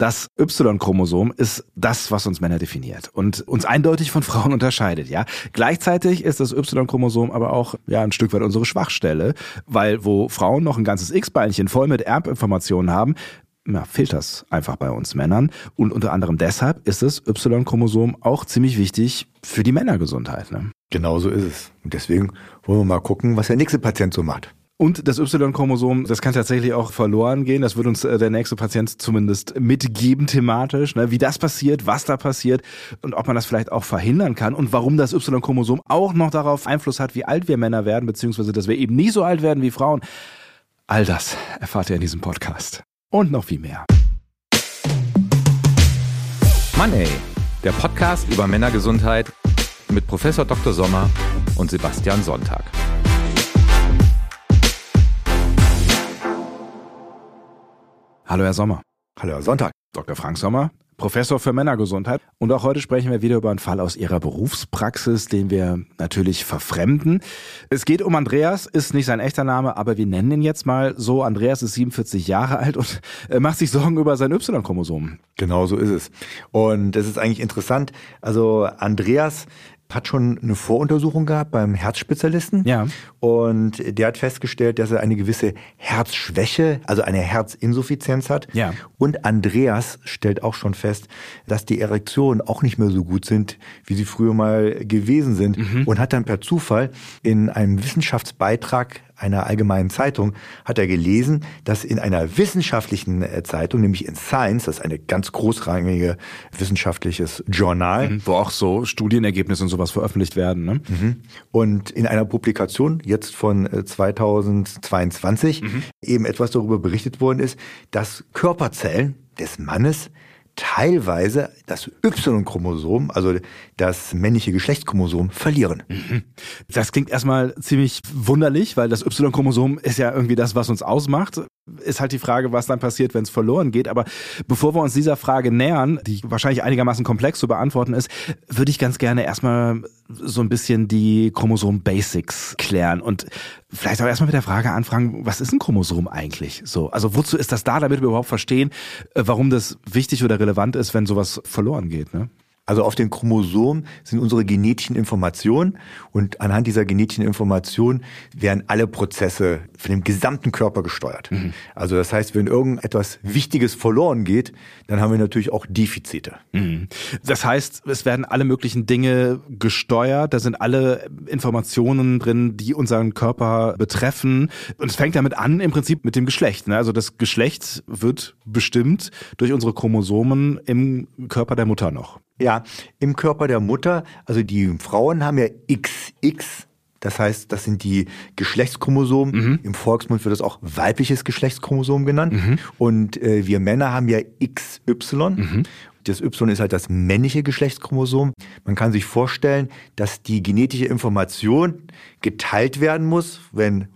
Das Y-Chromosom ist das, was uns Männer definiert und uns eindeutig von Frauen unterscheidet, ja. Gleichzeitig ist das Y-Chromosom aber auch, ja, ein Stück weit unsere Schwachstelle, weil wo Frauen noch ein ganzes X-Beinchen voll mit Erbinformationen haben, ja, fehlt das einfach bei uns Männern. Und unter anderem deshalb ist das Y-Chromosom auch ziemlich wichtig für die Männergesundheit. Ne? Genau so ist es. Und deswegen wollen wir mal gucken, was der nächste Patient so macht. Und das Y-Chromosom, das kann tatsächlich auch verloren gehen. Das wird uns äh, der nächste Patient zumindest mitgeben thematisch, ne? wie das passiert, was da passiert und ob man das vielleicht auch verhindern kann und warum das Y-Chromosom auch noch darauf Einfluss hat, wie alt wir Männer werden, beziehungsweise dass wir eben nie so alt werden wie Frauen. All das erfahrt ihr in diesem Podcast. Und noch viel mehr. Mann ey, der Podcast über Männergesundheit mit Professor Dr. Sommer und Sebastian Sonntag. Hallo Herr Sommer. Hallo Herr Sonntag. Dr. Frank Sommer, Professor für Männergesundheit. Und auch heute sprechen wir wieder über einen Fall aus Ihrer Berufspraxis, den wir natürlich verfremden. Es geht um Andreas, ist nicht sein echter Name, aber wir nennen ihn jetzt mal so. Andreas ist 47 Jahre alt und macht sich Sorgen über sein Y-Chromosom. Genau so ist es. Und das ist eigentlich interessant. Also Andreas hat schon eine Voruntersuchung gehabt beim Herzspezialisten. Ja. Und der hat festgestellt, dass er eine gewisse Herzschwäche, also eine Herzinsuffizienz hat. Ja. Und Andreas stellt auch schon fest, dass die Erektionen auch nicht mehr so gut sind, wie sie früher mal gewesen sind. Mhm. Und hat dann per Zufall in einem Wissenschaftsbeitrag einer allgemeinen Zeitung hat er gelesen, dass in einer wissenschaftlichen äh, Zeitung, nämlich in Science, das ist eine ganz großrangige wissenschaftliches Journal, mhm, wo auch so Studienergebnisse und sowas veröffentlicht werden. Ne? Mhm. Und in einer Publikation jetzt von 2022 äh, mhm. eben etwas darüber berichtet worden ist, dass Körperzellen des Mannes teilweise das Y-Chromosom, also das männliche Geschlechtschromosom, verlieren. Mhm. Das klingt erstmal ziemlich wunderlich, weil das Y-Chromosom ist ja irgendwie das, was uns ausmacht. Ist halt die Frage, was dann passiert, wenn es verloren geht. Aber bevor wir uns dieser Frage nähern, die wahrscheinlich einigermaßen komplex zu beantworten ist, würde ich ganz gerne erstmal so ein bisschen die Chromosom-Basics klären und vielleicht auch erstmal mit der Frage anfangen, was ist ein Chromosom eigentlich? So, also wozu ist das da, damit wir überhaupt verstehen, äh, warum das wichtig oder relevant ist, wenn sowas verloren geht, ne? Also auf den Chromosomen sind unsere genetischen Informationen und anhand dieser genetischen Informationen werden alle Prozesse von dem gesamten Körper gesteuert. Mhm. Also das heißt, wenn irgendetwas Wichtiges verloren geht, dann haben wir natürlich auch Defizite. Mhm. Das heißt, es werden alle möglichen Dinge gesteuert, da sind alle Informationen drin, die unseren Körper betreffen. Und es fängt damit an, im Prinzip mit dem Geschlecht. Ne? Also das Geschlecht wird bestimmt durch unsere Chromosomen im Körper der Mutter noch. Ja, im Körper der Mutter, also die Frauen haben ja XX, das heißt, das sind die Geschlechtschromosomen. Mhm. Im Volksmund wird das auch weibliches Geschlechtschromosom genannt. Mhm. Und äh, wir Männer haben ja XY. Mhm. Das Y ist halt das männliche Geschlechtschromosom. Man kann sich vorstellen, dass die genetische Information geteilt werden muss, wenn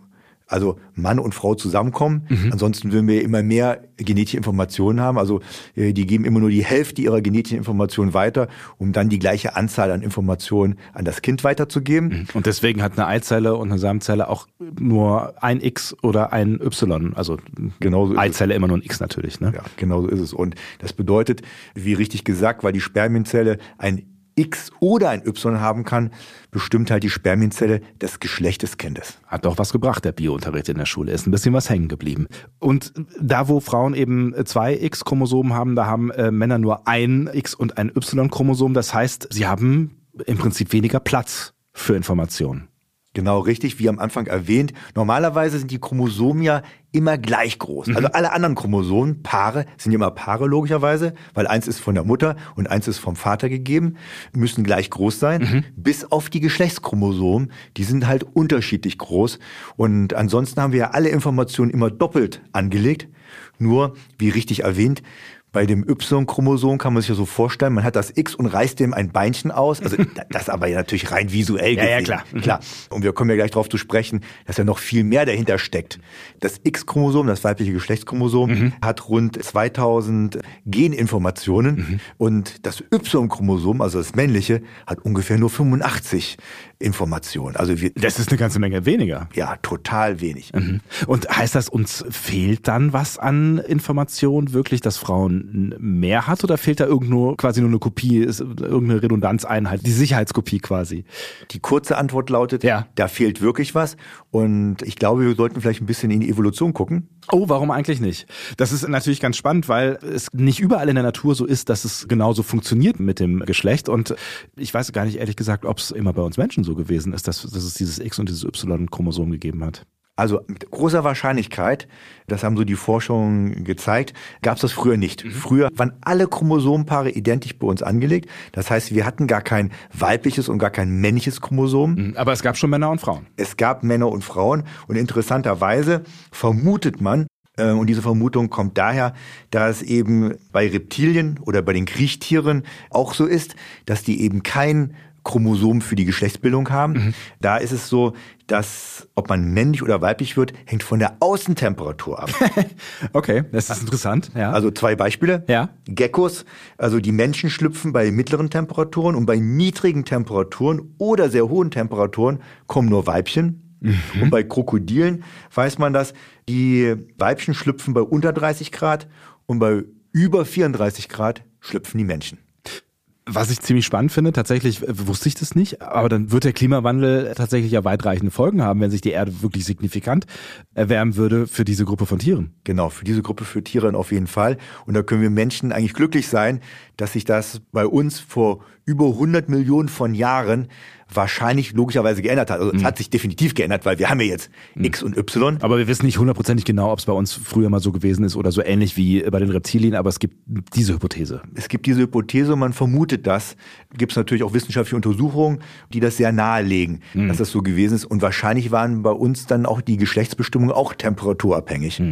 also Mann und Frau zusammenkommen. Mhm. Ansonsten würden wir immer mehr genetische Informationen haben. Also äh, die geben immer nur die Hälfte ihrer genetischen Informationen weiter, um dann die gleiche Anzahl an Informationen an das Kind weiterzugeben. Mhm. Und deswegen hat eine Eizelle und eine Samenzelle auch nur ein X oder ein Y. Also genauso Eizelle immer nur ein X natürlich. Ne? Ja, genau so ist es. Und das bedeutet, wie richtig gesagt, weil die Spermienzelle ein X oder ein Y haben kann, bestimmt halt die Spermienzelle das Geschlecht des Kindes. Hat doch was gebracht, der Biounterricht in der Schule. Ist ein bisschen was hängen geblieben. Und da, wo Frauen eben zwei X-Chromosomen haben, da haben äh, Männer nur ein X- und ein Y-Chromosom. Das heißt, sie haben im Prinzip weniger Platz für Informationen. Genau, richtig, wie am Anfang erwähnt. Normalerweise sind die Chromosomen ja immer gleich groß. Mhm. Also alle anderen Chromosomen, Paare, sind ja immer Paare logischerweise, weil eins ist von der Mutter und eins ist vom Vater gegeben, müssen gleich groß sein, mhm. bis auf die Geschlechtschromosomen, die sind halt unterschiedlich groß. Und ansonsten haben wir ja alle Informationen immer doppelt angelegt. Nur, wie richtig erwähnt, bei dem Y-Chromosom kann man sich ja so vorstellen, man hat das X und reißt dem ein Beinchen aus. Also das aber ja natürlich rein visuell gesehen. Ja, ja, klar. Mhm. klar. Und wir kommen ja gleich darauf zu sprechen, dass ja noch viel mehr dahinter steckt. Das X-Chromosom, das weibliche Geschlechtschromosom, mhm. hat rund 2000 Geninformationen mhm. und das Y-Chromosom, also das männliche, hat ungefähr nur 85 Informationen. Also wir, das ist eine ganze Menge weniger. Ja, total wenig. Mhm. Und heißt das, uns fehlt dann was an Informationen wirklich, dass Frauen mehr hat oder fehlt da irgendwo quasi nur eine Kopie, ist irgendeine Redundanzeinheit, die Sicherheitskopie quasi? Die kurze Antwort lautet, ja. da fehlt wirklich was. Und ich glaube, wir sollten vielleicht ein bisschen in die Evolution gucken. Oh, warum eigentlich nicht? Das ist natürlich ganz spannend, weil es nicht überall in der Natur so ist, dass es genauso funktioniert mit dem Geschlecht. Und ich weiß gar nicht ehrlich gesagt, ob es immer bei uns Menschen so gewesen ist, dass, dass es dieses X und dieses Y-Chromosom gegeben hat. Also mit großer Wahrscheinlichkeit, das haben so die Forschungen gezeigt, gab es das früher nicht. Mhm. Früher waren alle Chromosomenpaare identisch bei uns angelegt. Das heißt, wir hatten gar kein weibliches und gar kein männliches Chromosom. Mhm. Aber es gab schon Männer und Frauen. Es gab Männer und Frauen. Und interessanterweise vermutet man, äh, und diese Vermutung kommt daher, dass eben bei Reptilien oder bei den Kriechtieren auch so ist, dass die eben kein Chromosom für die Geschlechtsbildung haben. Mhm. Da ist es so, dass ob man männlich oder weiblich wird, hängt von der Außentemperatur ab. okay, das ist interessant. Ja. Also zwei Beispiele. Ja. Geckos, also die Menschen schlüpfen bei mittleren Temperaturen und bei niedrigen Temperaturen oder sehr hohen Temperaturen kommen nur Weibchen. Mhm. Und bei Krokodilen weiß man das, die Weibchen schlüpfen bei unter 30 Grad und bei über 34 Grad schlüpfen die Menschen. Was ich ziemlich spannend finde, tatsächlich äh, wusste ich das nicht, aber dann wird der Klimawandel tatsächlich ja weitreichende Folgen haben, wenn sich die Erde wirklich signifikant erwärmen würde für diese Gruppe von Tieren. Genau, für diese Gruppe für Tiere auf jeden Fall. Und da können wir Menschen eigentlich glücklich sein, dass sich das bei uns vor über 100 Millionen von Jahren wahrscheinlich logischerweise geändert hat. Also mhm. es hat sich definitiv geändert, weil wir haben ja jetzt mhm. X und Y. Aber wir wissen nicht hundertprozentig genau, ob es bei uns früher mal so gewesen ist oder so ähnlich wie bei den Reptilien, aber es gibt diese Hypothese. Es gibt diese Hypothese und man vermutet das. Gibt es natürlich auch wissenschaftliche Untersuchungen, die das sehr nahelegen, mhm. dass das so gewesen ist. Und wahrscheinlich waren bei uns dann auch die Geschlechtsbestimmungen auch temperaturabhängig.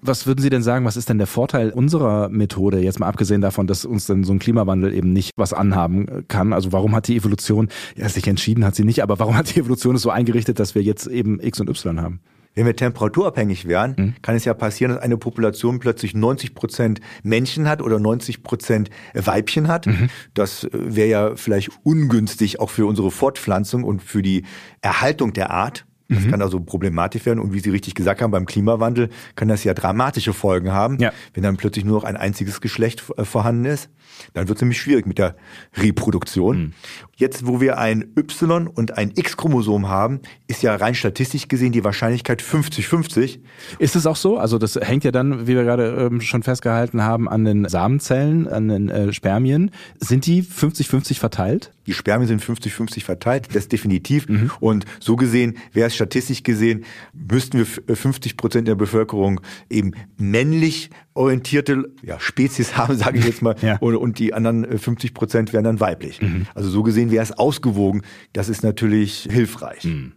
Was würden Sie denn sagen, was ist denn der Vorteil unserer Methode, jetzt mal abgesehen davon, dass uns dann so ein Klimawandel eben nicht was anhaben kann? Also warum hat die Evolution, ja, sich entschieden hat sie nicht, aber warum hat die Evolution es so eingerichtet, dass wir jetzt eben X und Y haben? Wenn wir temperaturabhängig wären, mhm. kann es ja passieren, dass eine Population plötzlich 90 Prozent Männchen hat oder 90 Prozent Weibchen hat. Mhm. Das äh, wäre ja vielleicht ungünstig auch für unsere Fortpflanzung und für die Erhaltung der Art. Das mhm. kann also problematisch werden. Und wie Sie richtig gesagt haben, beim Klimawandel kann das ja dramatische Folgen haben, ja. wenn dann plötzlich nur noch ein einziges Geschlecht äh, vorhanden ist. Dann wird es nämlich schwierig mit der Reproduktion. Mhm. Jetzt, wo wir ein Y und ein X-Chromosom haben, ist ja rein statistisch gesehen die Wahrscheinlichkeit 50-50. Ist es auch so? Also das hängt ja dann, wie wir gerade ähm, schon festgehalten haben, an den Samenzellen, an den äh, Spermien. Sind die 50-50 verteilt? Die Spermien sind 50-50 verteilt, das definitiv. Mhm. Und so gesehen wäre es statistisch gesehen, müssten wir 50 Prozent der Bevölkerung eben männlich orientierte ja, Spezies haben, sage ich jetzt mal, ja. und, und, die anderen 50 Prozent wären dann weiblich. Mhm. Also so gesehen wäre es ausgewogen. Das ist natürlich hilfreich. Mhm.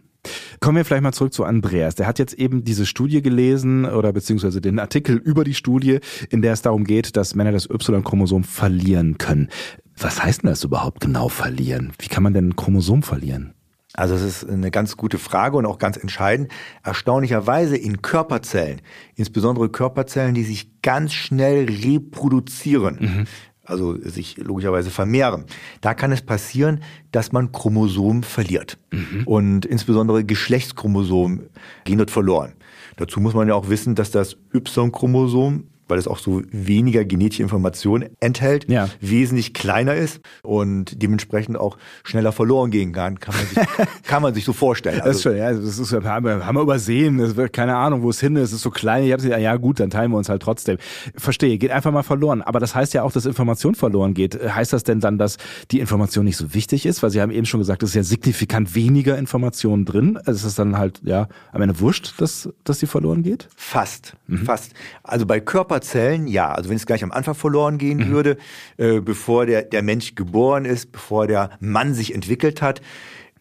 Kommen wir vielleicht mal zurück zu Andreas. Der hat jetzt eben diese Studie gelesen oder beziehungsweise den Artikel über die Studie, in der es darum geht, dass Männer das Y-Chromosom verlieren können. Was heißt denn das überhaupt genau verlieren? Wie kann man denn ein Chromosom verlieren? Also das ist eine ganz gute Frage und auch ganz entscheidend. Erstaunlicherweise in Körperzellen, insbesondere Körperzellen, die sich ganz schnell reproduzieren, mhm. also sich logischerweise vermehren, da kann es passieren, dass man Chromosomen verliert. Mhm. Und insbesondere Geschlechtschromosomen gehen dort verloren. Dazu muss man ja auch wissen, dass das Y-Chromosom weil es auch so weniger genetische Informationen enthält, ja. wesentlich kleiner ist und dementsprechend auch schneller verloren gehen kann, kann man sich, kann man sich so vorstellen. Also, das ist schon, ja, das ist, haben wir übersehen, das wird, keine Ahnung, wo es hin ist, es ist so klein, ich habe gesagt, ja gut, dann teilen wir uns halt trotzdem. Verstehe, geht einfach mal verloren, aber das heißt ja auch, dass Information verloren geht. Heißt das denn dann, dass die Information nicht so wichtig ist? Weil Sie haben eben schon gesagt, es ist ja signifikant weniger Information drin. Also ist es dann halt, ja, am Ende wurscht, dass, dass die verloren geht? Fast, mhm. fast. Also bei Körper Zellen, ja. Also wenn es gleich am Anfang verloren gehen mhm. würde, äh, bevor der, der Mensch geboren ist, bevor der Mann sich entwickelt hat,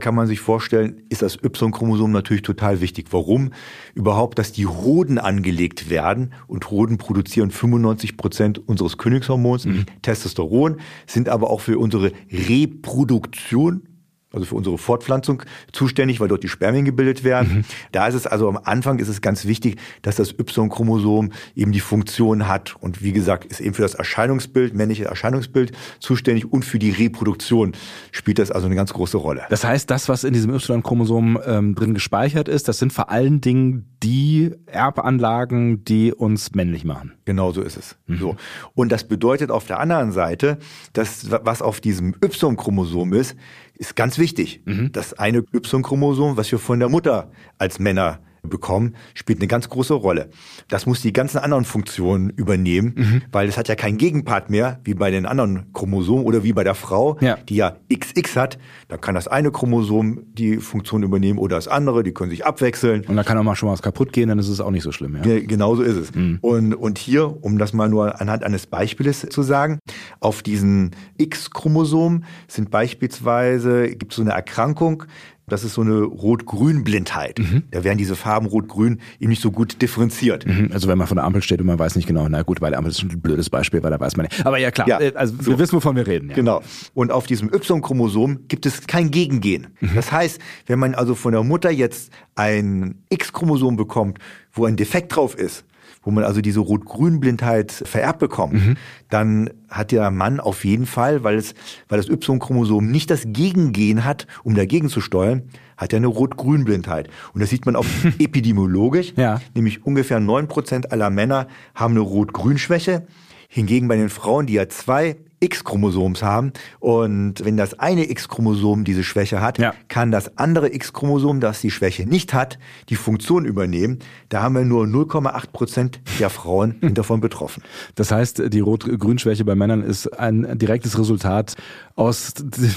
kann man sich vorstellen, ist das Y-Chromosom natürlich total wichtig. Warum? Überhaupt, dass die Hoden angelegt werden und Hoden produzieren 95 Prozent unseres Königshormons, mhm. Testosteron, sind aber auch für unsere Reproduktion also für unsere Fortpflanzung zuständig, weil dort die Spermien gebildet werden. Mhm. Da ist es also am Anfang ist es ganz wichtig, dass das Y-Chromosom eben die Funktion hat und wie gesagt, ist eben für das Erscheinungsbild, männliche Erscheinungsbild zuständig und für die Reproduktion spielt das also eine ganz große Rolle. Das heißt, das, was in diesem Y-Chromosom ähm, drin gespeichert ist, das sind vor allen Dingen die Erbanlagen, die uns männlich machen. Genau so ist es. Mhm. So. Und das bedeutet auf der anderen Seite, dass was auf diesem Y-Chromosom ist, ist ganz wichtig. Mhm. Das eine Y-Chromosom, was wir von der Mutter als Männer bekommen, spielt eine ganz große Rolle. Das muss die ganzen anderen Funktionen übernehmen, mhm. weil es hat ja keinen Gegenpart mehr, wie bei den anderen Chromosomen oder wie bei der Frau, ja. die ja XX hat. Da kann das eine Chromosom die Funktion übernehmen oder das andere, die können sich abwechseln. Und da kann auch mal schon was kaputt gehen, dann ist es auch nicht so schlimm. Ja. Genauso ist es. Mhm. Und, und hier, um das mal nur anhand eines Beispieles zu sagen, auf diesen X-Chromosom sind beispielsweise, gibt es so eine Erkrankung, das ist so eine Rot-Grün-Blindheit. Mhm. Da werden diese Farben Rot-Grün eben nicht so gut differenziert. Mhm. Also wenn man von der Ampel steht und man weiß nicht genau, na gut, bei der Ampel ist ein blödes Beispiel, weil da weiß man nicht. Aber ja klar, ja, äh, also wir wissen, wovon wir reden. Ja. Genau. Und auf diesem Y-Chromosom gibt es kein Gegengehen. Mhm. Das heißt, wenn man also von der Mutter jetzt ein X-Chromosom bekommt, wo ein Defekt drauf ist, wo man also diese Rot-Grün-Blindheit vererbt bekommt, mhm. dann hat der Mann auf jeden Fall, weil es, weil das Y-Chromosom nicht das Gegengen hat, um dagegen zu steuern, hat er eine Rot-Grün-Blindheit. Und das sieht man auch epidemiologisch, ja. nämlich ungefähr neun Prozent aller Männer haben eine Rot-Grün-Schwäche. Hingegen bei den Frauen, die ja zwei X-Chromosoms haben. Und wenn das eine X-Chromosom diese Schwäche hat, ja. kann das andere X-Chromosom, das die Schwäche nicht hat, die Funktion übernehmen. Da haben wir nur 0,8 Prozent der Frauen hm. davon betroffen. Das heißt, die Rot-Grün-Schwäche bei Männern ist ein direktes Resultat aus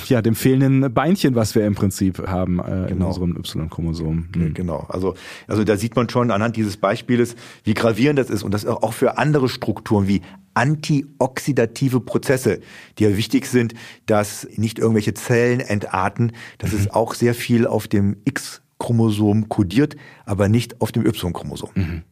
ja, dem fehlenden Beinchen, was wir im Prinzip haben äh, genau. in unserem Y-Chromosom. Hm. Genau. Also, also da sieht man schon anhand dieses Beispieles, wie gravierend das ist und das auch für andere Strukturen wie antioxidative Prozesse, die ja wichtig sind, dass nicht irgendwelche Zellen entarten. Das mhm. ist auch sehr viel auf dem X-Chromosom kodiert, aber nicht auf dem Y-Chromosom. Mhm.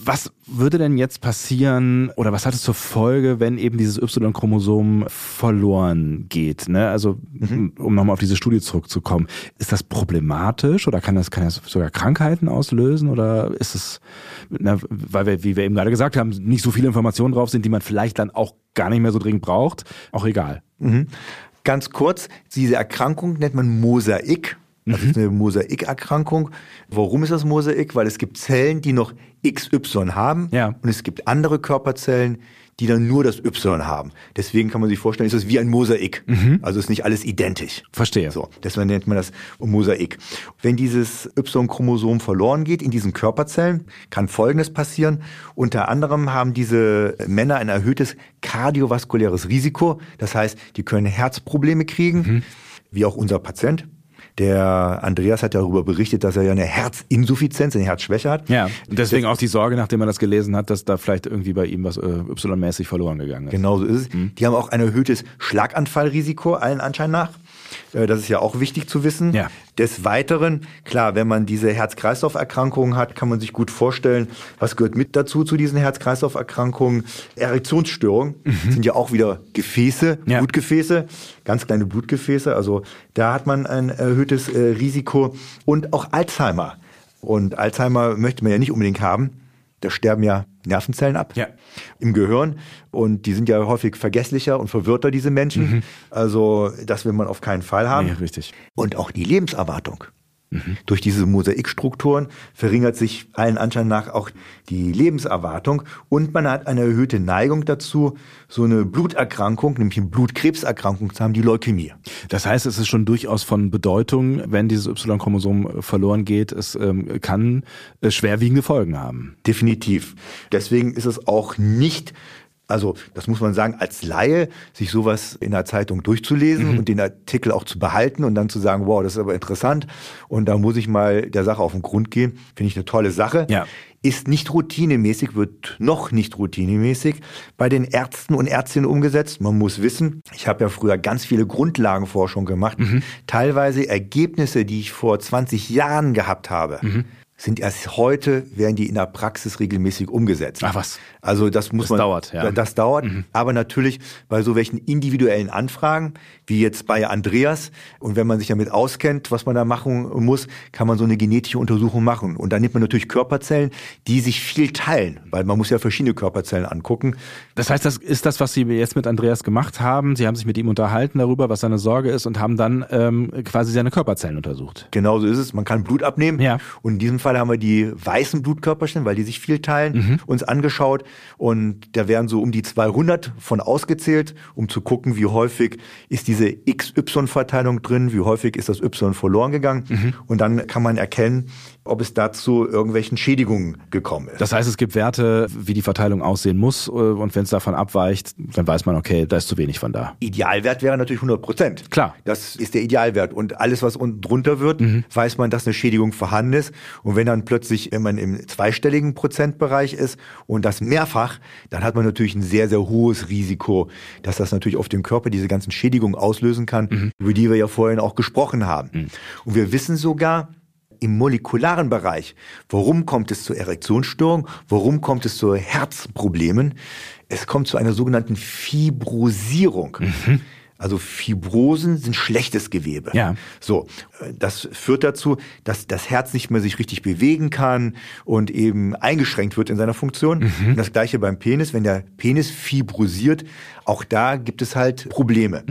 Was würde denn jetzt passieren oder was hat es zur Folge, wenn eben dieses Y-Chromosom verloren geht? Ne? Also, mhm. um nochmal auf diese Studie zurückzukommen, ist das problematisch oder kann das, kann das sogar Krankheiten auslösen oder ist es, na, weil wir, wie wir eben gerade gesagt haben, nicht so viele Informationen drauf sind, die man vielleicht dann auch gar nicht mehr so dringend braucht, auch egal. Mhm. Ganz kurz, diese Erkrankung nennt man Mosaik. Das mhm. ist eine Mosaikerkrankung. Warum ist das Mosaik? Weil es gibt Zellen, die noch XY haben ja. und es gibt andere Körperzellen, die dann nur das Y haben. Deswegen kann man sich vorstellen, ist das wie ein Mosaik. Mhm. Also ist nicht alles identisch. Verstehe. So, deswegen nennt man das Mosaik. Wenn dieses Y-Chromosom verloren geht in diesen Körperzellen, kann Folgendes passieren. Unter anderem haben diese Männer ein erhöhtes kardiovaskuläres Risiko. Das heißt, die können Herzprobleme kriegen, mhm. wie auch unser Patient. Der Andreas hat darüber berichtet, dass er ja eine Herzinsuffizienz, eine Herzschwäche hat. Ja, und deswegen auch die Sorge, nachdem er das gelesen hat, dass da vielleicht irgendwie bei ihm was äh, Y-mäßig verloren gegangen ist. Genau so ist es. Mhm. Die haben auch ein erhöhtes Schlaganfallrisiko, allen Anschein nach. Äh, das ist ja auch wichtig zu wissen. Ja. Des Weiteren, klar, wenn man diese Herz-Kreislauf-Erkrankungen hat, kann man sich gut vorstellen, was gehört mit dazu zu diesen Herz-Kreislauf-Erkrankungen. Erektionsstörungen mhm. sind ja auch wieder Gefäße, ja. Blutgefäße, ganz kleine Blutgefäße. Also da hat man ein erhöhtes äh, Risiko und auch Alzheimer. Und Alzheimer möchte man ja nicht unbedingt haben. Da sterben ja Nervenzellen ab ja. im Gehirn und die sind ja häufig vergesslicher und verwirrter, diese Menschen. Mhm. Also das will man auf keinen Fall haben. Nee, richtig. Und auch die Lebenserwartung. Mhm. Durch diese Mosaikstrukturen verringert sich allen Anschein nach auch die Lebenserwartung und man hat eine erhöhte Neigung dazu, so eine Bluterkrankung, nämlich eine Blutkrebserkrankung zu haben, die Leukämie. Das heißt, es ist schon durchaus von Bedeutung, wenn dieses Y-Chromosom verloren geht, es ähm, kann äh, schwerwiegende Folgen haben. Definitiv. Deswegen ist es auch nicht also, das muss man sagen, als Laie, sich sowas in der Zeitung durchzulesen mhm. und den Artikel auch zu behalten und dann zu sagen, wow, das ist aber interessant und da muss ich mal der Sache auf den Grund gehen, finde ich eine tolle Sache. Ja. Ist nicht routinemäßig, wird noch nicht routinemäßig bei den Ärzten und Ärztinnen umgesetzt. Man muss wissen, ich habe ja früher ganz viele Grundlagenforschung gemacht, mhm. teilweise Ergebnisse, die ich vor 20 Jahren gehabt habe. Mhm sind erst heute, werden die in der Praxis regelmäßig umgesetzt. Ach was. Also das muss Das man. dauert, ja. Das dauert. Aber natürlich bei so welchen individuellen Anfragen, wie jetzt bei Andreas, und wenn man sich damit auskennt, was man da machen muss, kann man so eine genetische Untersuchung machen. Und dann nimmt man natürlich Körperzellen, die sich viel teilen, weil man muss ja verschiedene Körperzellen angucken. Das heißt, das ist das, was Sie jetzt mit Andreas gemacht haben. Sie haben sich mit ihm unterhalten darüber, was seine Sorge ist und haben dann ähm, quasi seine Körperzellen untersucht. Genauso ist es. Man kann Blut abnehmen. Ja. Und in diesem Fall haben wir die weißen Blutkörperchen, weil die sich viel teilen, uns angeschaut. Und da werden so um die 200 von ausgezählt, um zu gucken, wie häufig ist diese XY-Verteilung drin, wie häufig ist das Y verloren gegangen. Und dann kann man erkennen, ob es dazu irgendwelchen Schädigungen gekommen ist. Das heißt, es gibt Werte, wie die Verteilung aussehen muss äh, und wenn es davon abweicht, dann weiß man, okay, da ist zu wenig von da. Idealwert wäre natürlich 100 Prozent. Klar. Das ist der Idealwert. Und alles, was unten drunter wird, weiß man, dass eine Schädigung vorhanden ist. Und wenn dann plötzlich, wenn man im zweistelligen Prozentbereich ist und das mehrfach, dann hat man natürlich ein sehr, sehr hohes Risiko, dass das natürlich auf dem Körper diese ganzen Schädigungen auslösen kann, über die wir ja vorhin auch gesprochen haben. Und wir wissen sogar, im molekularen Bereich, warum kommt es zu Erektionsstörungen, warum kommt es zu Herzproblemen? Es kommt zu einer sogenannten Fibrosierung. Also Fibrosen sind schlechtes Gewebe. Ja. So, äh, das führt dazu, dass das Herz nicht mehr sich richtig bewegen kann und eben eingeschränkt wird in seiner Funktion. Und das gleiche beim Penis, wenn der Penis fibrosiert, auch da gibt es halt Probleme.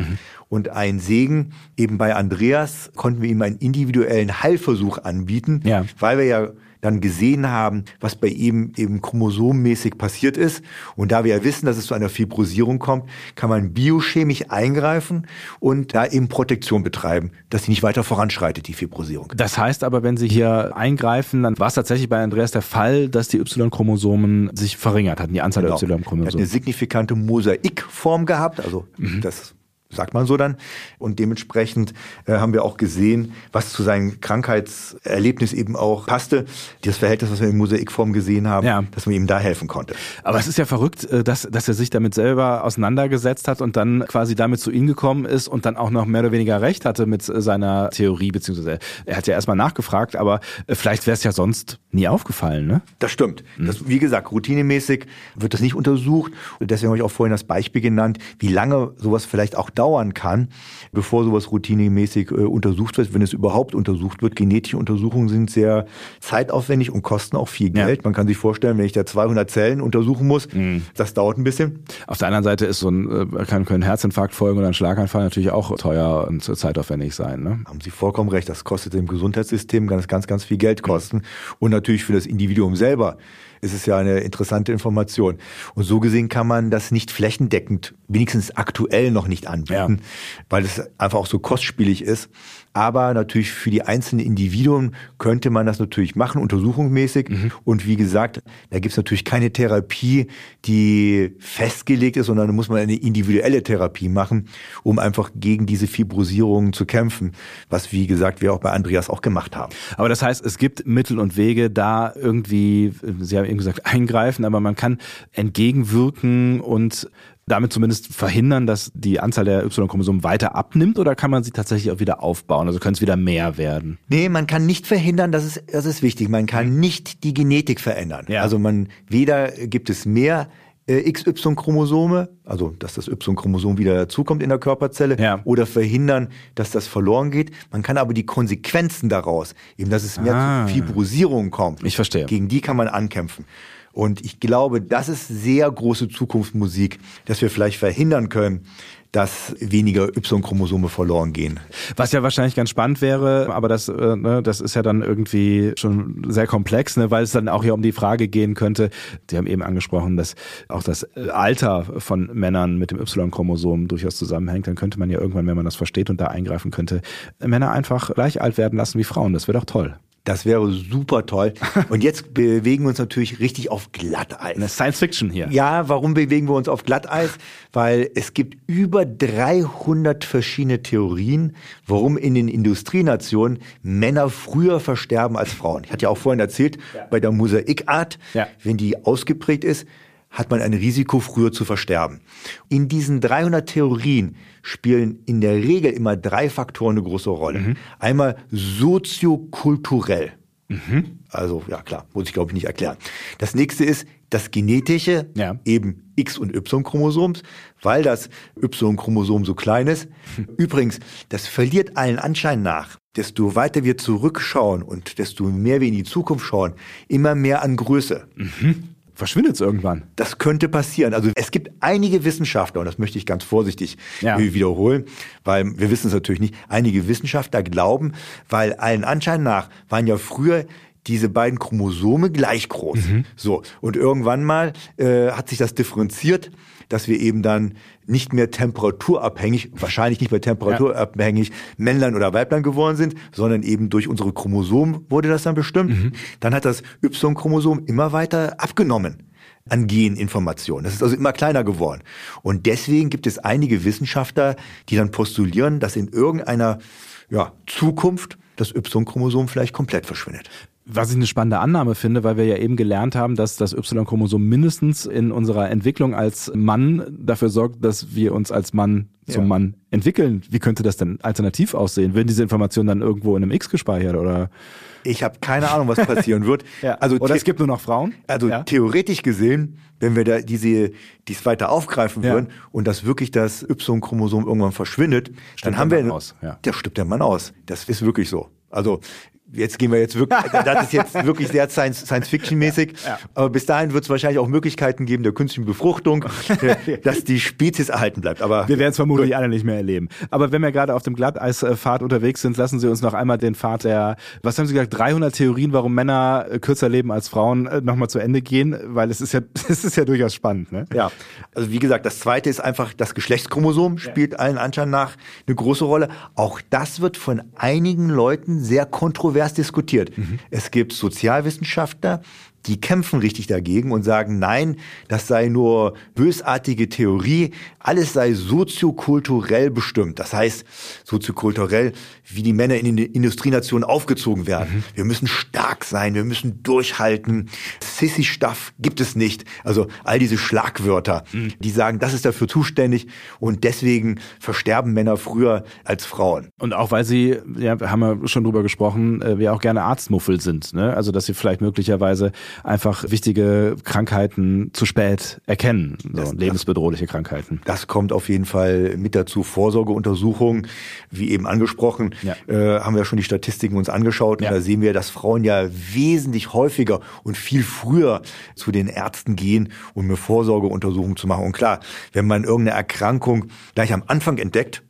Und ein Segen, eben bei Andreas konnten wir ihm einen individuellen Heilversuch anbieten, Ja. weil wir ja dann gesehen haben, was bei ihm eben chromosomenmäßig passiert ist. Und da wir ja wissen, dass es zu einer Fibrosierung kommt, kann man biochemisch eingreifen und da eben Protektion betreiben, dass sie nicht weiter voranschreitet, die Fibrosierung. Das heißt aber, wenn Sie hier eingreifen, dann war es tatsächlich bei Andreas der Fall, dass die Y-Chromosomen sich verringert hatten, die Anzahl Genau. der Er hat eine Y-Chromosomen. signifikante Mosaikform gehabt, also das sagt man so dann. Und dementsprechend äh, haben wir auch gesehen, was zu seinem Krankheitserlebnis eben auch passte. Das Verhältnis, was wir in Mosaikform gesehen haben, Ja. dass man ihm da helfen konnte. Aber es ist ja verrückt, äh, dass, dass er sich damit selber auseinandergesetzt hat und dann quasi damit zu Ihnen gekommen ist und dann auch noch mehr oder weniger recht hatte mit äh, seiner Theorie, beziehungsweise er hat ja erstmal nachgefragt, aber äh, vielleicht wäre es ja sonst nie aufgefallen, ne? Das stimmt. Das, wie gesagt, routinemäßig wird das nicht untersucht. Und deswegen habe ich auch vorhin das Beispiel genannt, wie lange sowas vielleicht auch dauern kann, bevor sowas routinemäßig äh, untersucht wird, wenn es überhaupt untersucht wird. Genetische Untersuchungen sind sehr zeitaufwendig und kosten auch viel Ja. Geld. Man kann sich vorstellen, wenn ich da 200 Zellen untersuchen muss, das dauert ein bisschen. Auf der anderen Seite ist so ein, äh, kann, können Herzinfarkt folgen oder ein Schlaganfall natürlich auch teuer und zeitaufwendig sein, ne? Haben Sie vollkommen recht. Das kostet im Gesundheitssystem ganz, ganz, ganz viel Geld kosten. Und natürlich für das Individuum selber ist es ja eine interessante Information. Und so gesehen kann man das nicht flächendeckend, wenigstens aktuell noch nicht anbieten, weil es einfach auch so kostspielig ist. Aber natürlich für die einzelnen Individuen könnte man das natürlich machen, untersuchungsmäßig. Und wie gesagt, da gibt es natürlich keine Therapie, die festgelegt ist, sondern da muss man eine individuelle Therapie machen, um einfach gegen diese Fibrosierungen zu kämpfen. Was, wie gesagt, wir auch bei Andreas auch gemacht haben. Aber das heißt, es gibt Mittel und Wege, da irgendwie, Sie haben eben gesagt, eingreifen, aber man kann entgegenwirken und damit zumindest verhindern, dass die Anzahl der Y-Chromosomen weiter abnimmt oder kann man sie tatsächlich auch wieder aufbauen? Also können es wieder mehr werden? Nee, man kann nicht verhindern, das ist, das ist wichtig, man kann nicht die Genetik verändern. Ja. Also man, weder gibt es mehr äh, XY-Chromosome, also dass das Y-Chromosom wieder dazukommt in der Körperzelle, Ja. oder verhindern, dass das verloren geht. Man kann aber die Konsequenzen daraus, eben dass es mehr Ah. zu Fibrosierung kommt, Ich verstehe. gegen die kann man ankämpfen. Und ich glaube, das ist sehr große Zukunftsmusik, dass wir vielleicht verhindern können, dass weniger Y-Chromosome verloren gehen. Was ja wahrscheinlich ganz spannend wäre, aber das, äh, ne, das ist ja dann irgendwie schon sehr komplex, ne, weil es dann auch ja um die Frage gehen könnte, Sie haben eben angesprochen, dass auch das äh, Alter von Männern mit dem Y-Chromosom durchaus zusammenhängt. Dann könnte man ja irgendwann, wenn man das versteht und da eingreifen könnte, Männer einfach gleich alt werden lassen wie Frauen. Das wäre doch toll. Das wäre super toll. Und jetzt bewegen wir uns natürlich richtig auf Glatteis. Eine Science Fiction hier. Ja, warum bewegen wir uns auf Glatteis? Weil es gibt über 300 verschiedene Theorien, warum in den Industrienationen Männer früher versterben als Frauen. Ich hatte ja auch vorhin erzählt, bei der Mosaikart, Ja. wenn die ausgeprägt ist, hat man ein Risiko, früher zu versterben. In diesen 300 Theorien spielen in der Regel immer drei Faktoren eine große Rolle. Einmal soziokulturell. Mhm. Also ja klar, muss ich glaube ich nicht erklären. Das nächste ist das genetische, ja. eben X- und Y-Chromosoms, weil das Y-Chromosom so klein ist. Übrigens, das verliert allen Anschein nach, desto weiter wir zurückschauen und desto mehr wir in die Zukunft schauen, immer mehr an Größe. Mhm verschwindet es irgendwann. Das könnte passieren. Also es gibt einige Wissenschaftler, und das möchte ich ganz vorsichtig ja. wiederholen, weil wir wissen es natürlich nicht, einige Wissenschaftler glauben, weil allen Anschein nach waren ja früher diese beiden Chromosome gleich groß. Mhm. So. Und irgendwann mal äh, hat sich das differenziert, dass wir eben dann nicht mehr temperaturabhängig, wahrscheinlich nicht mehr temperaturabhängig ja. Männlein oder Weiblein geworden sind, sondern eben durch unsere Chromosomen wurde das dann bestimmt. Mhm. Dann hat das Y-Chromosom immer weiter abgenommen an Geninformationen. Das ist also immer kleiner geworden. Und deswegen gibt es einige Wissenschaftler, die dann postulieren, dass in irgendeiner ja, Zukunft das Y-Chromosom vielleicht komplett verschwindet. Was ich eine spannende Annahme finde, weil wir ja eben gelernt haben, dass das Y-Chromosom mindestens in unserer Entwicklung als Mann dafür sorgt, dass wir uns als Mann zum ja. Mann entwickeln. Wie könnte das denn alternativ aussehen? Werden diese Informationen dann irgendwo in einem X gespeichert oder? Ich habe keine Ahnung, was passieren wird. ja. Also oder es gibt nur noch Frauen. Also ja. theoretisch gesehen, wenn wir da diese dies weiter aufgreifen würden und dass wirklich das Y-Chromosom irgendwann verschwindet, stimmt dann haben wir aus. Ja. Der stimmt der Mann aus. Das ist wirklich so. Also jetzt gehen wir jetzt wirklich, das ist jetzt wirklich sehr Science-Fiction-mäßig, ja. aber bis dahin wird es wahrscheinlich auch Möglichkeiten geben der künstlichen Befruchtung, dass die Spezies erhalten bleibt. Aber wir werden es vermutlich alle nicht mehr erleben. Aber wenn wir gerade auf dem Glatteisfahrt unterwegs sind, lassen Sie uns noch einmal den Pfad der, was haben Sie gesagt, 300 Theorien, warum Männer kürzer leben als Frauen, äh, nochmal zu Ende gehen, weil es ist ja, es ist ja durchaus spannend. Ne? Ja, also wie gesagt, das zweite ist einfach das Geschlechtschromosom spielt allen Anschein nach eine große Rolle. Auch das wird von einigen Leuten sehr kontrovers kontrovers diskutiert. Mhm. Es gibt Sozialwissenschaftler, die kämpfen richtig dagegen und sagen, nein, das sei nur bösartige Theorie, alles sei soziokulturell bestimmt. Das heißt, soziokulturell, wie die Männer in den Industrienationen aufgezogen werden. Mhm. Wir müssen stark sein, wir müssen durchhalten. Sissy-Stuff gibt es nicht. Also all diese Schlagwörter, mhm. die sagen, das ist dafür zuständig und deswegen versterben Männer früher als Frauen. Und auch weil sie, ja, haben wir schon drüber gesprochen, äh, wir auch gerne Arztmuffel sind. Ne? Also dass sie vielleicht möglicherweise einfach wichtige Krankheiten zu spät erkennen, so das, lebensbedrohliche das, Krankheiten. Das kommt auf jeden Fall mit dazu. Vorsorgeuntersuchungen, wie eben angesprochen, ja. äh, haben wir schon die Statistiken uns angeschaut ja. und da sehen wir, dass Frauen ja wesentlich häufiger und viel früher zu den Ärzten gehen, um eine Vorsorgeuntersuchung zu machen. Und klar, wenn man irgendeine Erkrankung gleich am Anfang entdeckt,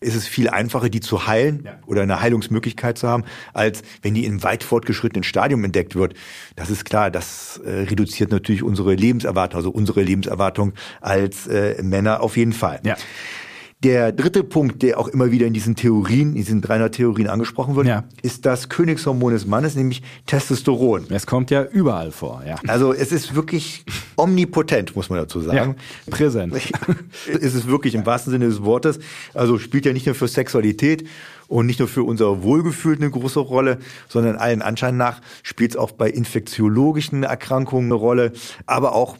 ist es viel einfacher, die zu heilen ja. oder eine Heilungsmöglichkeit zu haben, als wenn die im weit fortgeschrittenen Stadium entdeckt wird. Das ist klar, das äh, reduziert natürlich unsere Lebenserwartung, also unsere Lebenserwartung als äh, Männer auf jeden Fall. Ja. Der dritte Punkt, der auch immer wieder in diesen Theorien, in diesen 300 Theorien angesprochen wird, ja. ist das Königshormon des Mannes, nämlich Testosteron. Es kommt ja überall vor, ja. Also es ist wirklich omnipotent, muss man dazu sagen. Ja, präsent. es ist wirklich im wahrsten Sinne des Wortes. Also spielt ja nicht nur für Sexualität und nicht nur für unser Wohlgefühl eine große Rolle, sondern allen Anschein nach spielt es auch bei infektiologischen Erkrankungen eine Rolle, aber auch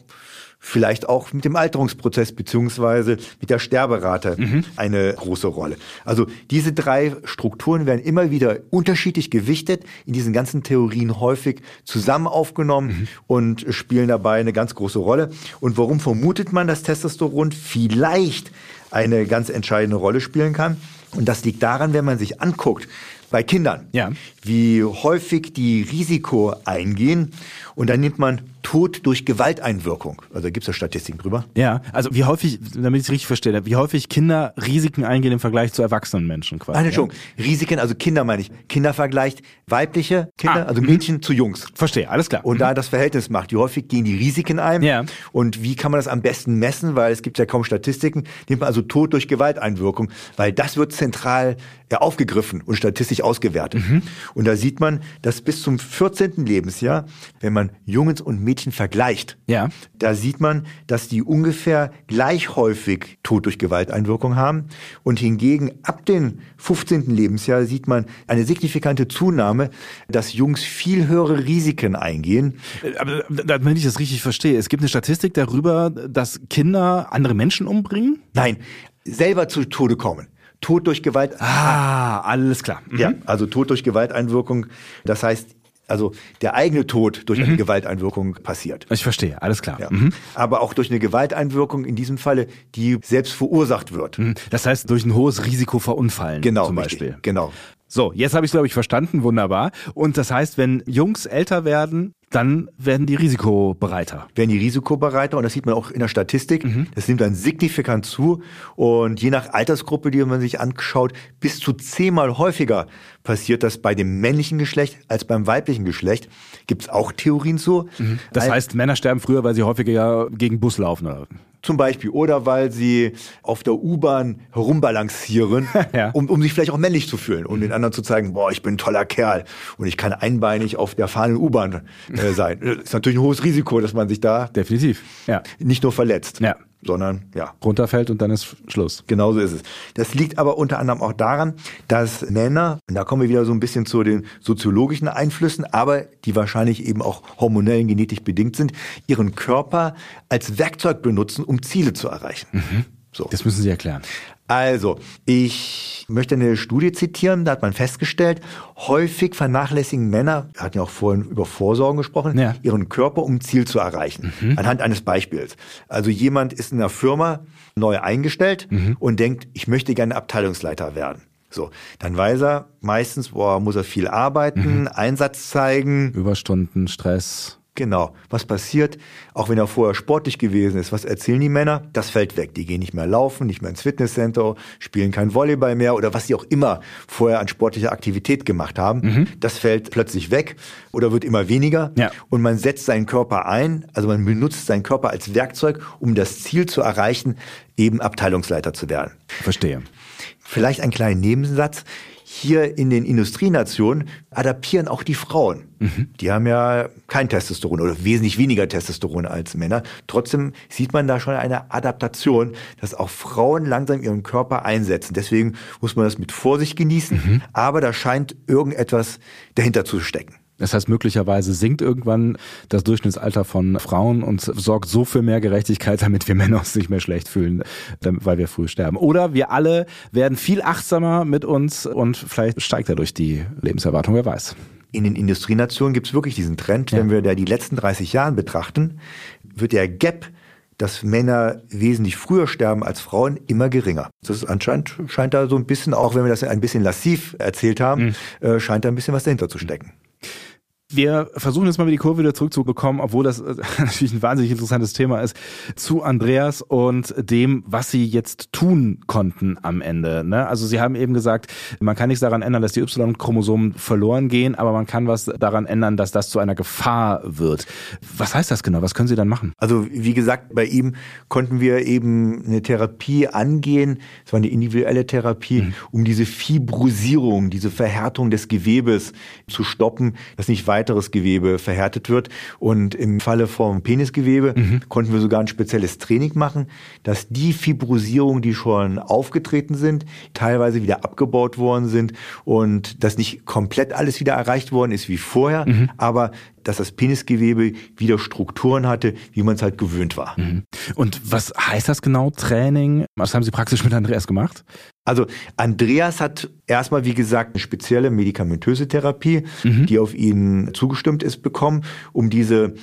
vielleicht auch mit dem Alterungsprozess beziehungsweise mit der Sterberate mhm. eine große Rolle. Also diese drei Strukturen werden immer wieder unterschiedlich gewichtet, in diesen ganzen Theorien häufig zusammen aufgenommen mhm. und spielen dabei eine ganz große Rolle. Und warum vermutet man, dass Testosteron vielleicht eine ganz entscheidende Rolle spielen kann? Und das liegt daran, wenn man sich anguckt, bei Kindern, ja. wie häufig die Risiko eingehen. Und dann nimmt man Tod durch Gewalteinwirkung. Also da gibt es ja Statistiken drüber. Ja, also wie häufig, damit ich es richtig verstehe, wie häufig Kinder Risiken eingehen im Vergleich zu erwachsenen Menschen quasi. Nein, Entschuldigung. Ja? Risiken, also Kinder meine ich. Kinder vergleicht weibliche Kinder, ah, also Mädchen mh. zu Jungs. Verstehe, alles klar. Und mhm. da das Verhältnis macht, wie häufig gehen die Risiken ein. Ja. Und wie kann man das am besten messen, weil es gibt ja kaum Statistiken, nimmt man also Tod durch Gewalteinwirkung, weil das wird zentral ja, aufgegriffen und statistisch ausgewertet. Mhm. Und da sieht man, dass bis zum 14. Lebensjahr, wenn man Jungs und Mädchen vergleicht, ja. da sieht man, dass die ungefähr gleich häufig Tod durch Gewalteinwirkung haben. Und hingegen ab dem 15. Lebensjahr sieht man eine signifikante Zunahme, dass Jungs viel höhere Risiken eingehen. Aber wenn ich das richtig verstehe, es gibt eine Statistik darüber, dass Kinder andere Menschen umbringen? Nein, selber zu Tode kommen. Tod durch Gewalt. Ah, alles klar. Mhm. Ja, also Tod durch Gewalteinwirkung. Das heißt, also der eigene Tod durch eine Gewalteinwirkung passiert. Ich verstehe, alles klar. Ja. Mhm. Aber auch durch eine Gewalteinwirkung in diesem Falle, die selbst verursacht wird. Mhm. Das heißt, durch ein hohes Risiko verunfallen Genau, zum richtig. Beispiel. Genau. So, jetzt habe ich es, glaube ich, verstanden. Wunderbar. Und das heißt, wenn Jungs älter werden, dann werden die risikobereiter. werden die risikobereiter und das sieht man auch in der Statistik. Das nimmt dann signifikant zu und je nach Altersgruppe, die man sich anschaut, bis zu zehnmal häufiger passiert das bei dem männlichen Geschlecht als beim weiblichen Geschlecht. Gibt es auch Theorien zu. Das Ein- heißt, Männer sterben früher, weil sie häufiger gegen Bus laufen. Oder? Zum Beispiel. Oder weil sie auf der U-Bahn herumbalancieren, Ja. um, um sich vielleicht auch männlich zu fühlen und den anderen zu zeigen, boah, ich bin ein toller Kerl und ich kann einbeinig auf der fahrenden U-Bahn äh, sein. Das ist natürlich ein hohes Risiko, dass man sich da Definitiv. Ja. nicht nur verletzt, Ja. Sondern ja, Runterfällt und dann ist Schluss. Genauso ist es. Das liegt aber unter anderem auch daran, dass Männer, und da kommen wir wieder so ein bisschen zu den soziologischen Einflüssen, aber die wahrscheinlich eben auch hormonell und genetisch bedingt sind, ihren Körper als Werkzeug benutzen, um Ziele zu erreichen. So. Das müssen Sie erklären. Also, ich möchte eine Studie zitieren, da hat man festgestellt, häufig vernachlässigen Männer, wir hatten ja auch vorhin über Vorsorgen gesprochen, Ja. ihren Körper, um Ziel zu erreichen. Anhand eines Beispiels. Also jemand ist in einer Firma neu eingestellt und denkt, ich möchte gerne Abteilungsleiter werden. So, dann weiß er meistens, boah, muss er viel arbeiten, Einsatz zeigen, Überstunden, Stress. Genau. Was passiert, auch wenn er vorher sportlich gewesen ist? Was erzählen die Männer? Das fällt weg. Die gehen nicht mehr laufen, nicht mehr ins Fitnesscenter, spielen kein Volleyball mehr oder was sie auch immer vorher an sportlicher Aktivität gemacht haben. Das fällt plötzlich weg oder wird immer weniger. Ja. Und man setzt seinen Körper ein, also man benutzt seinen Körper als Werkzeug, um das Ziel zu erreichen, eben Abteilungsleiter zu werden. Verstehe. Vielleicht ein kleiner Nebensatz. Hier in den Industrienationen adaptieren auch die Frauen. Die haben ja kein Testosteron oder wesentlich weniger Testosteron als Männer. Trotzdem sieht man da schon eine Adaptation, dass auch Frauen langsam ihren Körper einsetzen. Deswegen muss man das mit Vorsicht genießen. Aber da scheint irgendetwas dahinter zu stecken. Das heißt, möglicherweise sinkt irgendwann das Durchschnittsalter von Frauen und sorgt so für mehr Gerechtigkeit, damit wir Männer uns nicht mehr schlecht fühlen, weil wir früh sterben. Oder wir alle werden viel achtsamer mit uns und vielleicht steigt dadurch die Lebenserwartung, wer weiß. In den Industrienationen gibt es wirklich diesen Trend. Wenn wir da die letzten 30 Jahre betrachten, wird der Gap, dass Männer wesentlich früher sterben als Frauen, immer geringer. Das ist anscheinend, scheint da so ein bisschen, auch wenn wir das ein bisschen lassiv erzählt haben, äh, scheint da ein bisschen was dahinter zu stecken. Wir versuchen jetzt mal wieder die Kurve wieder zurückzubekommen, obwohl das äh, natürlich ein wahnsinnig interessantes Thema ist, zu Andreas und dem, was sie jetzt tun konnten am Ende. Ne? Also Sie haben eben gesagt, man kann nichts daran ändern, dass die Y-Chromosomen verloren gehen, aber man kann was daran ändern, dass das zu einer Gefahr wird. Was heißt das genau? Was können Sie dann machen? Also wie gesagt, bei ihm konnten wir eben eine Therapie angehen, es war eine individuelle Therapie, um diese Fibrosierung, diese Verhärtung des Gewebes zu stoppen, dass nicht weiteres Gewebe verhärtet wird. Und im Falle vom Penisgewebe konnten wir sogar ein spezielles Training machen, dass die Fibrosierungen, die schon aufgetreten sind, teilweise wieder abgebaut worden sind und dass nicht komplett alles wieder erreicht worden ist wie vorher, aber dass das Penisgewebe wieder Strukturen hatte, wie man es halt gewöhnt war. Und was heißt das genau, Training? Was haben Sie praktisch mit Andreas gemacht? Also Andreas hat erstmal, wie gesagt, eine spezielle medikamentöse Therapie, die auf ihn zugestimmt ist, bekommen, um diese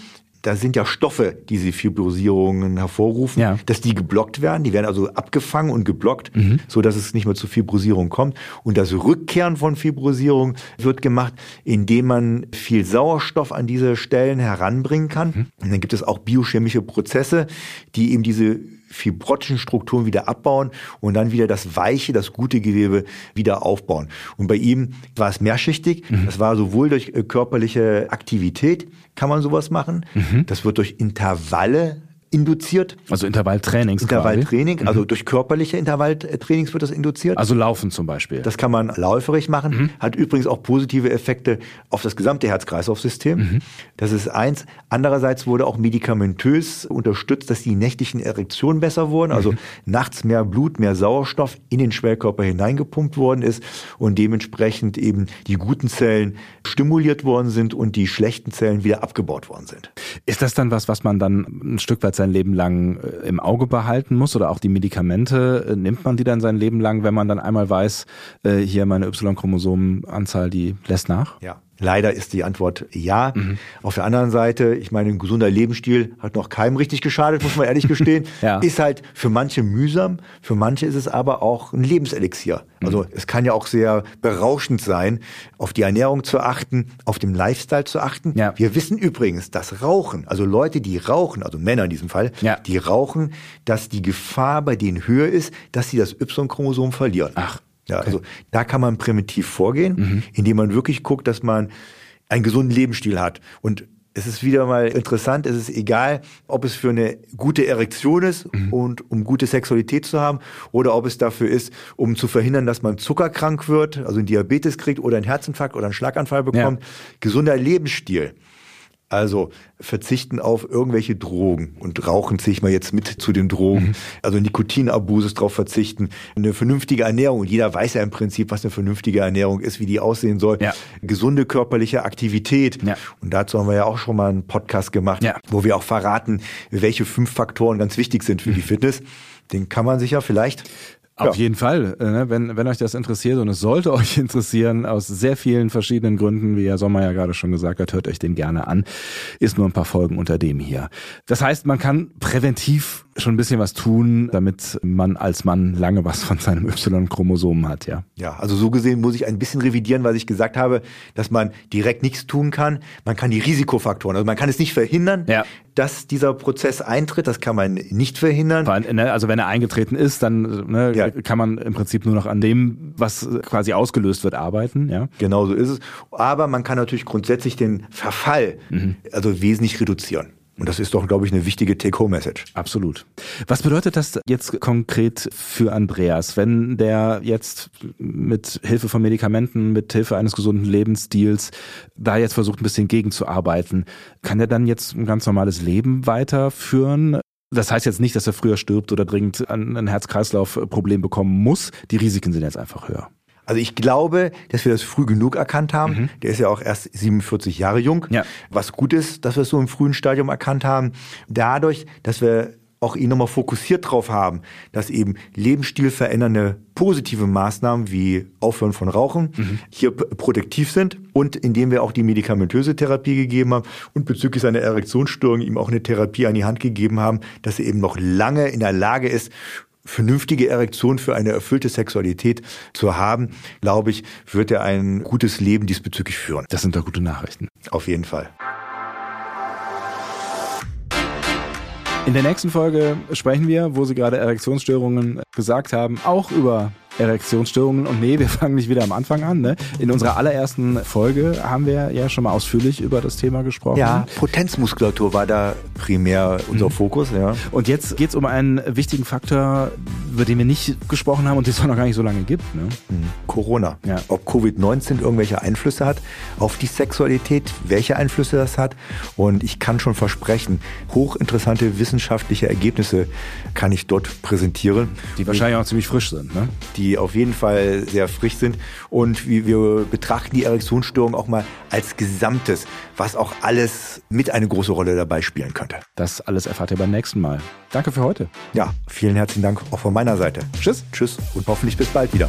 da sind ja Stoffe, die diese Fibrosierungen hervorrufen, Ja. dass die geblockt werden. Die werden also abgefangen und geblockt, so dass es nicht mehr zu Fibrosierung kommt. Und das Rückkehren von Fibrosierung wird gemacht, indem man viel Sauerstoff an diese Stellen heranbringen kann. Und dann gibt es auch biochemische Prozesse, die eben diese fibrotischen Strukturen wieder abbauen und dann wieder das weiche, das gute Gewebe wieder aufbauen. Und bei ihm war es mehrschichtig. Das war sowohl durch äh, körperliche Aktivität kann man sowas machen. Das wird durch Intervalle induziert. Also Intervalltrainings. Intervalltraining, also durch körperliche Intervalltrainings wird das induziert. Also Laufen zum Beispiel. Das kann man läuferig machen, hat übrigens auch positive Effekte auf das gesamte Herz-Kreislauf-System. Das ist eins. Andererseits wurde auch medikamentös unterstützt, dass die nächtlichen Erektionen besser wurden, also nachts mehr Blut, mehr Sauerstoff in den Schwellkörper hineingepumpt worden ist und dementsprechend eben die guten Zellen stimuliert worden sind und die schlechten Zellen wieder abgebaut worden sind. Ist das dann was, was man dann ein Stück weit sein Leben lang äh, im Auge behalten muss oder auch die Medikamente, äh, nimmt man die dann sein Leben lang, wenn man dann einmal weiß, äh, hier meine Y-Chromosomenanzahl, die lässt nach? Ja. Leider ist die Antwort ja. Mhm. Auf der anderen Seite, ich meine, ein gesunder Lebensstil hat noch keinem richtig geschadet, muss man ehrlich gestehen. ja. Ist halt für manche mühsam, für manche ist es aber auch ein Lebenselixier. Also mhm. es kann ja auch sehr berauschend sein, auf die Ernährung zu achten, auf den Lifestyle zu achten. Ja. Wir wissen übrigens, dass Rauchen, also Leute, die rauchen, also Männer in diesem Fall, ja. die rauchen, dass die Gefahr bei denen höher ist, dass sie das Y-Chromosom verlieren. Ach. Ja, okay. also da kann man primitiv vorgehen, mhm. indem man wirklich guckt, dass man einen gesunden Lebensstil hat. Und es ist wieder mal interessant, es ist egal, ob es für eine gute Erektion ist mhm. und um gute Sexualität zu haben oder ob es dafür ist, um zu verhindern, dass man zuckerkrank wird, also einen Diabetes kriegt oder einen Herzinfarkt oder einen Schlaganfall bekommt. Ja. Gesunder Lebensstil also verzichten auf irgendwelche Drogen und rauchen sich mal jetzt mit zu den Drogen. Mhm. Also Nikotinabuses drauf verzichten, eine vernünftige Ernährung. Und jeder weiß ja im Prinzip, was eine vernünftige Ernährung ist, wie die aussehen soll. Ja. Gesunde körperliche Aktivität. Ja. Und dazu haben wir ja auch schon mal einen Podcast gemacht, ja. wo wir auch verraten, welche fünf Faktoren ganz wichtig sind für mhm. die Fitness. Den kann man sich ja vielleicht auf ja. jeden Fall, äh, ne? wenn, wenn euch das interessiert und es sollte euch interessieren, aus sehr vielen verschiedenen Gründen, wie Herr Sommer ja gerade schon gesagt hat, hört euch den gerne an. Ist nur ein paar Folgen unter dem hier. Das heißt, man kann präventiv schon ein bisschen was tun, damit man als Mann lange was von seinem Y-Chromosom hat, ja. Ja, also so gesehen muss ich ein bisschen revidieren, was ich gesagt habe, dass man direkt nichts tun kann. Man kann die Risikofaktoren, also man kann es nicht verhindern, ja. Dass dieser Prozess eintritt, das kann man nicht verhindern. Ne, also wenn er eingetreten ist, dann ne, ja. kann man im Prinzip nur noch an dem, was quasi ausgelöst wird, arbeiten, ja. Genau so ist es. Aber man kann natürlich grundsätzlich den Verfall mhm. also wesentlich reduzieren. Und das ist doch, glaube ich, eine wichtige Take-Home-Message. Absolut. Was bedeutet das jetzt konkret für Andreas, wenn der jetzt mit Hilfe von Medikamenten, mit Hilfe eines gesunden Lebensstils da jetzt versucht, ein bisschen gegenzuarbeiten? Kann er dann jetzt ein ganz normales Leben weiterführen? Das heißt jetzt nicht, dass er früher stirbt oder dringend ein Herz-Kreislauf-Problem bekommen muss. Die Risiken sind jetzt einfach höher. Also ich glaube, dass wir das früh genug erkannt haben. Mhm. Der ist ja auch erst 47 Jahre jung. Ja. Was gut ist, dass wir es so im frühen Stadium erkannt haben. Dadurch, dass wir auch ihn nochmal fokussiert drauf haben, dass eben lebensstilverändernde positive Maßnahmen wie Aufhören von Rauchen mhm. hier protektiv sind und indem wir auch die medikamentöse Therapie gegeben haben und bezüglich seiner Erektionsstörung ihm auch eine Therapie an die Hand gegeben haben, dass er eben noch lange in der Lage ist, vernünftige Erektion für eine erfüllte Sexualität zu haben, glaube ich, wird er ein gutes Leben diesbezüglich führen. Das sind doch gute Nachrichten. Auf jeden Fall. In der nächsten Folge sprechen wir, wo Sie gerade Erektionsstörungen gesagt haben, auch über Erektionsstörungen. Und nee, wir fangen nicht wieder am Anfang an. Ne? In unserer allerersten Folge haben wir ja schon mal ausführlich über das Thema gesprochen. Ja, Potenzmuskulatur war da primär unser mhm. Fokus. Ja. Und jetzt geht es um einen wichtigen Faktor, über den wir nicht gesprochen haben und den es noch gar nicht so lange gibt. Ne? Mhm. Corona. Ja. Ob Covid-19 irgendwelche Einflüsse hat auf die Sexualität, welche Einflüsse das hat. Und ich kann schon versprechen, hochinteressante wissenschaftliche Ergebnisse kann ich dort präsentieren. Die wahrscheinlich auch ziemlich frisch sind. Ne? Die die auf jeden Fall sehr frisch sind. Und wir betrachten die Erektionsstörung auch mal als Gesamtes, was auch alles mit eine große Rolle dabei spielen könnte. Das alles erfahrt ihr beim nächsten Mal. Danke für heute. Ja, vielen herzlichen Dank auch von meiner Seite. Tschüss. Tschüss und hoffentlich bis bald wieder.